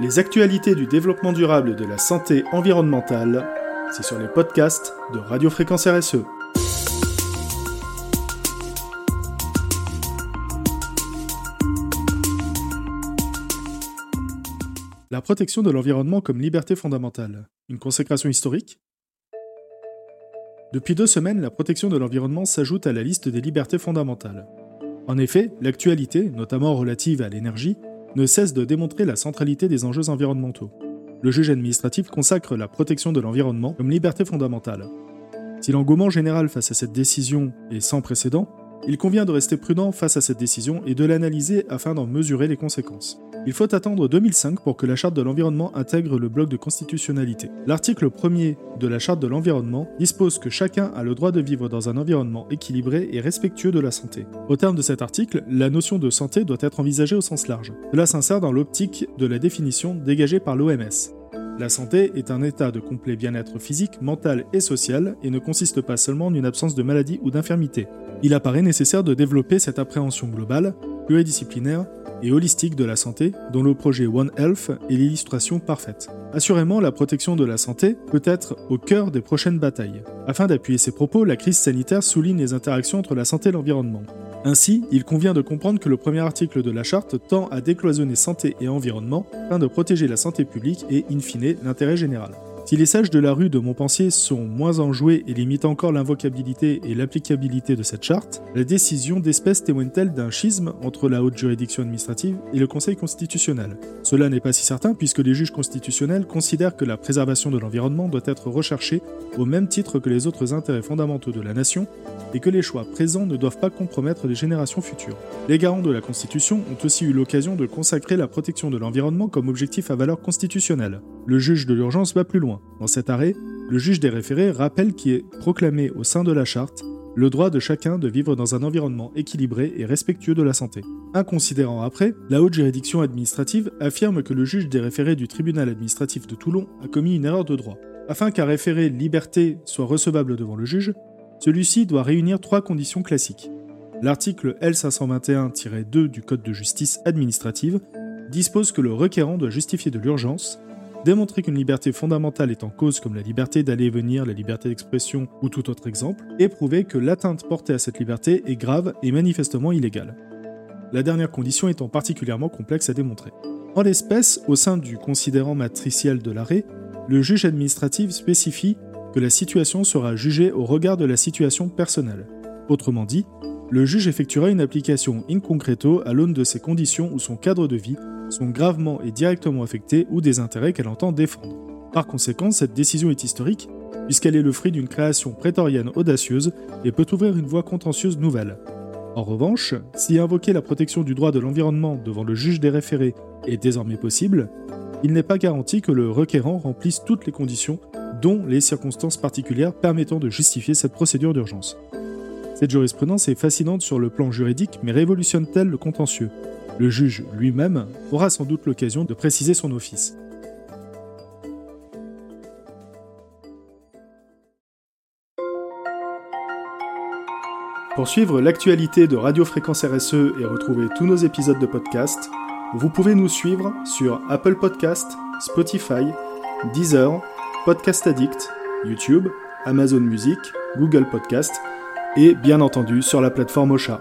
Les actualités du développement durable de la santé environnementale, c'est sur les podcasts de Radio Fréquence RSE. La protection de l'environnement comme liberté fondamentale, une consécration historique? Depuis deux semaines, la protection de l'environnement s'ajoute à la liste des libertés fondamentales. En effet, l'actualité, notamment relative à l'énergie, ne cesse de démontrer la centralité des enjeux environnementaux. Le juge administratif consacre la protection de l'environnement comme liberté fondamentale. Si l'engouement général face à cette décision est sans précédent, il convient de rester prudent face à cette décision et de l'analyser afin d'en mesurer les conséquences. Il faut attendre 2005 pour que la Charte de l'environnement intègre le bloc de constitutionnalité. L'article 1er de la Charte de l'environnement dispose que chacun a le droit de vivre dans un environnement équilibré et respectueux de la santé. Au terme de cet article, la notion de santé doit être envisagée au sens large. Cela s'insère dans l'optique de la définition dégagée par l'OMS. La santé est un état de complet bien-être physique, mental et social et ne consiste pas seulement en une absence de maladie ou d'infirmité. Il apparaît nécessaire de développer cette appréhension globale, pluridisciplinaire et holistique de la santé, dont le projet One Health est l'illustration parfaite. Assurément, la protection de la santé peut être au cœur des prochaines batailles. Afin d'appuyer ces propos, la crise sanitaire souligne les interactions entre la santé et l'environnement. Ainsi, il convient de comprendre que le premier article de la charte tend à décloisonner santé et environnement afin de protéger la santé publique et, in fine, l'intérêt général. Si les sages de la rue de Montpensier sont moins enjoués et limitent encore l'invocabilité et l'applicabilité de cette charte, la décision d'espèce témoigne-t-elle d'un schisme entre la haute juridiction administrative et le Conseil constitutionnel? Cela n'est pas si certain puisque les juges constitutionnels considèrent que la préservation de l'environnement doit être recherchée au même titre que les autres intérêts fondamentaux de la nation et que les choix présents ne doivent pas compromettre les générations futures. Les garants de la Constitution ont aussi eu l'occasion de consacrer la protection de l'environnement comme objectif à valeur constitutionnelle. Le juge de l'urgence va plus loin. Dans cet arrêt, le juge des référés rappelle qu'il est proclamé au sein de la charte le droit de chacun de vivre dans un environnement équilibré et respectueux de la santé. Un considérant après, la haute juridiction administrative affirme que le juge des référés du tribunal administratif de Toulon a commis une erreur de droit. Afin qu'un référé liberté soit recevable devant le juge, celui-ci doit réunir trois conditions classiques. L'article L521-2 du Code de justice administrative dispose que le requérant doit justifier de l'urgence, démontrer qu'une liberté fondamentale est en cause comme la liberté d'aller et venir, la liberté d'expression ou tout autre exemple, et prouver que l'atteinte portée à cette liberté est grave et manifestement illégale. La dernière condition étant particulièrement complexe à démontrer. En l'espèce, au sein du considérant matriciel de l'arrêt, le juge administratif spécifie que la situation sera jugée au regard de la situation personnelle. Autrement dit, le juge effectuera une application in concreto à l'aune de ses conditions ou son cadre de vie sont gravement et directement affectés ou des intérêts qu'elle entend défendre. Par conséquent, cette décision est historique, puisqu'elle est le fruit d'une création prétorienne audacieuse et peut ouvrir une voie contentieuse nouvelle. En revanche, si invoquer la protection du droit de l'environnement devant le juge des référés est désormais possible, il n'est pas garanti que le requérant remplisse toutes les conditions, dont les circonstances particulières permettant de justifier cette procédure d'urgence. Cette jurisprudence est fascinante sur le plan juridique, mais révolutionne-t-elle le contentieux? Le juge lui-même aura sans doute l'occasion de préciser son office. Pour suivre l'actualité de Radio Fréquence RSE et retrouver tous nos épisodes de podcast, vous pouvez nous suivre sur Apple Podcast, Spotify, Deezer, Podcast Addict, YouTube, Amazon Music, Google Podcast et bien entendu sur la plateforme Ocha.